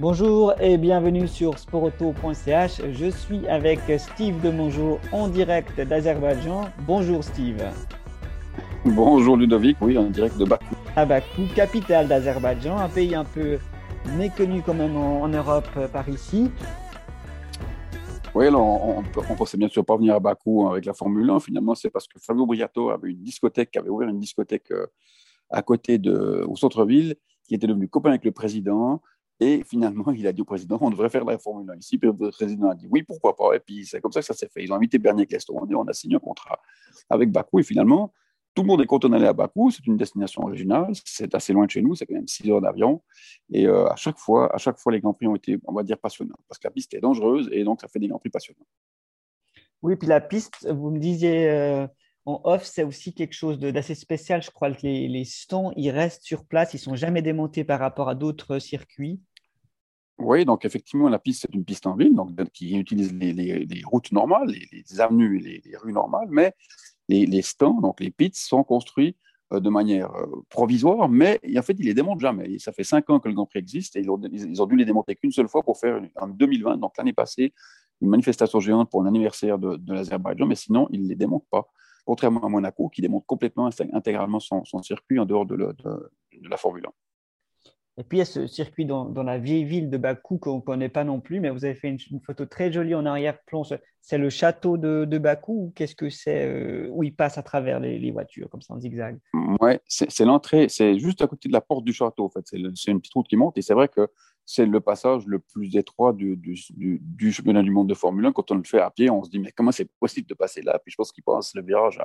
Bonjour et bienvenue sur sportauto.ch. Je suis avec Steve de Mongeau en direct d'Azerbaïdjan. Bonjour Steve. Bonjour Ludovic, oui, en direct de Bakou. À Bakou, capitale d'Azerbaïdjan, un pays un peu méconnu quand même en, Europe par ici. Oui, on, ne pensait bien sûr pas venir à Bakou avec la Formule 1. Finalement, c'est parce que Fabio Briato avait une discothèque, avait ouvert une discothèque euh, à côté de, au centre-ville, qui était devenu copain avec le président. Et finalement, il a dit au président, on devrait faire la Formule 1 ici. Puis le président a dit, oui, pourquoi pas. Et puis c'est comme ça que ça s'est fait. Ils ont invité Bernier et on a signé un contrat avec Bakou. Et finalement, tout le monde est content d'aller à Bakou. C'est une destination originale. C'est assez loin de chez nous. C'est quand même 6 heures d'avion. Et euh, à chaque fois, à chaque fois, les Grands Prix ont été, on va dire, passionnants. Parce que la piste est dangereuse et donc ça fait des Grands Prix passionnants. Oui, puis la piste, vous me disiez euh, en off, c'est aussi quelque chose d'assez spécial. Je crois que les, les ils restent sur place. Ils sont jamais démontés par rapport à d'autres circuits. Oui, donc effectivement, la piste, c'est une piste en ville donc, qui utilise les, routes normales, les, avenues et les, rues normales, mais les, stands, donc les pits, sont construits euh, de manière euh, provisoire, mais en fait, ils les démontent jamais. ça fait cinq ans que le Grand Prix existe et ils ont, ils ont dû les démonter qu'une seule fois pour faire en 2020, donc l'année passée, une manifestation géante pour l'anniversaire de, de l'Azerbaïdjan, mais sinon, ils ne les démontent pas. Contrairement à Monaco, qui démonte complètement, intégralement son, circuit en dehors de, de la Formule 1. Et puis il y a ce circuit dans, la vieille ville de Bakou qu'on ne connaît pas non plus, mais vous avez fait une, photo très jolie en arrière-plan. C'est le château de, Bakou ou qu'est-ce que c'est euh, où il passe à travers les, voitures comme ça en zigzag? Ouais, c'est l'entrée, c'est juste à côté de la porte du château en fait. C'est une petite route qui monte et c'est vrai que c'est le passage le plus étroit du, du, championnat du monde de Formule 1. Quand on le fait à pied, on se dit mais comment c'est possible de passer là? Puis je pense qu'il passe le virage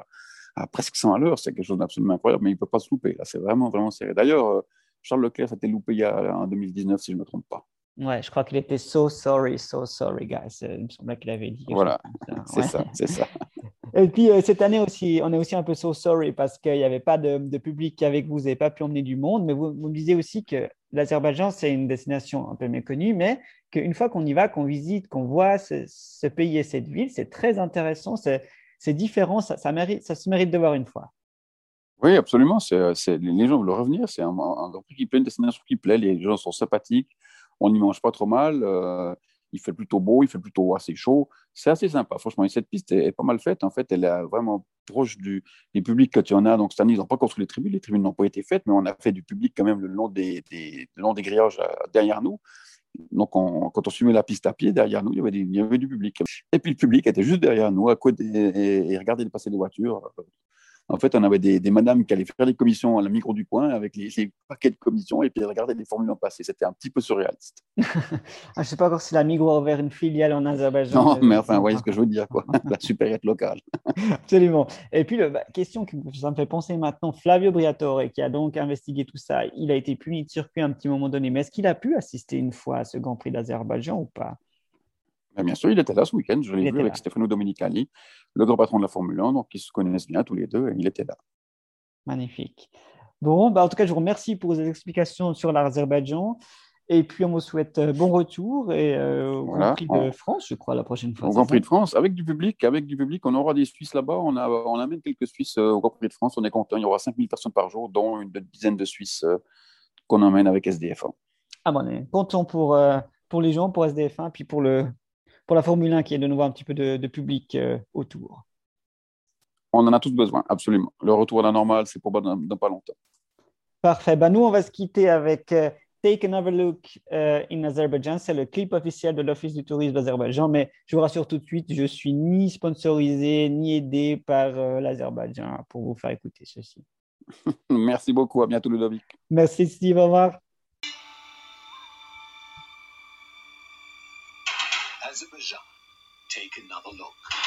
à, presque 100 à l'heure. C'est quelque chose d'absolument incroyable, mais il ne peut pas se louper. Là, c'est vraiment vraiment serré. D'ailleurs euh, Charles Leclerc s'était loupé il y a, en 2019, si je ne me trompe pas. Ouais, je crois qu'il était so sorry, so sorry, guys. Il me semblait qu'il avait dit. Voilà, c'est ça, c'est ça. Et puis euh, cette année aussi, on est aussi un peu so sorry parce qu'il n'y avait pas de, public avec vous, vous n'avez pas pu emmener du monde, mais vous, vous me disiez aussi que l'Azerbaïdjan, c'est une destination un peu méconnue, mais qu'une fois qu'on y va, qu'on visite, qu'on voit ce, pays et cette ville, c'est très intéressant, c'est différent, ça, ça, mérite, ça se mérite de voir une fois. Oui, absolument. C'est, les gens veulent revenir. C'est un, un, qui plaît, une destination qui plaît. Les gens sont sympathiques. On n'y mange pas trop mal. Euh, il fait plutôt beau, il fait plutôt assez chaud. C'est assez sympa, franchement. Et cette piste est, pas mal faite. En fait, elle est vraiment proche du, public que tu en as. Donc, cette année, ils n'ont pas construit les tribunes. Les tribunes n'ont pas été faites, mais on a fait du public quand même le long des, long des grillages euh, derrière nous. Donc, quand on suivait la piste à pied, derrière nous, il y, avait il y, avait du public. Et puis, le public était juste derrière nous, à côté, et, et regardait passer les voitures. En fait, on avait des, madames qui allaient faire les commissions à la micro du coin avec les, paquets de commissions et puis regarder les formules en passé. C'était un petit peu surréaliste. Ah, je ne sais pas encore si la Migros a ouvert une filiale en Azerbaïdjan. Non, mais enfin, vous voyez ce que je veux dire, quoi. la supérieure locale. Absolument. Et puis, la bah, question qui ça me fait penser maintenant, Flavio Briatore, qui a donc investigué tout ça, il a été puni de circuit à un petit moment donné, mais est-ce qu'il a pu assister une fois à ce Grand Prix d'Azerbaïdjan ou pas? Bien sûr, il était là ce week-end. Je l'ai vu avec Stefano Domenicali, le grand patron de la Formule 1. Donc, ils se connaissent bien tous les deux et il était là. Magnifique. Bon, bah, en tout cas, je vous remercie pour vos explications sur l'Azerbaïdjan. Et puis, on vous souhaite euh, bon retour et euh, au Grand Prix de France, je crois, la prochaine fois. Au Grand Prix de France, avec du public, avec du public, on aura des Suisses là-bas. On, a, on amène quelques Suisses euh, au Grand Prix de France. On est content. Il y aura 5000 personnes par jour, dont une dizaine de Suisses qu'on emmène avec SDF1. Ah bon, on est content pour, pour les gens, pour SDF1, puis pour le, pour la Formule 1 qui est de nouveau un petit peu de, public euh, autour. On en a tous besoin, absolument. Le retour à la normale, c'est pour dans, pas longtemps. Parfait. Ben, nous, on va se quitter avec euh, Take Another Look euh, in Azerbaijan. C'est le clip officiel de l'Office du tourisme d'Azerbaïdjan. Mais je vous rassure tout de suite, je suis ni sponsorisé ni aidé par l'Azerbaïdjan pour vous faire écouter ceci. Merci beaucoup. À bientôt, Ludovic. Merci, Steve. Au revoir. Azerbaijan. Take another look.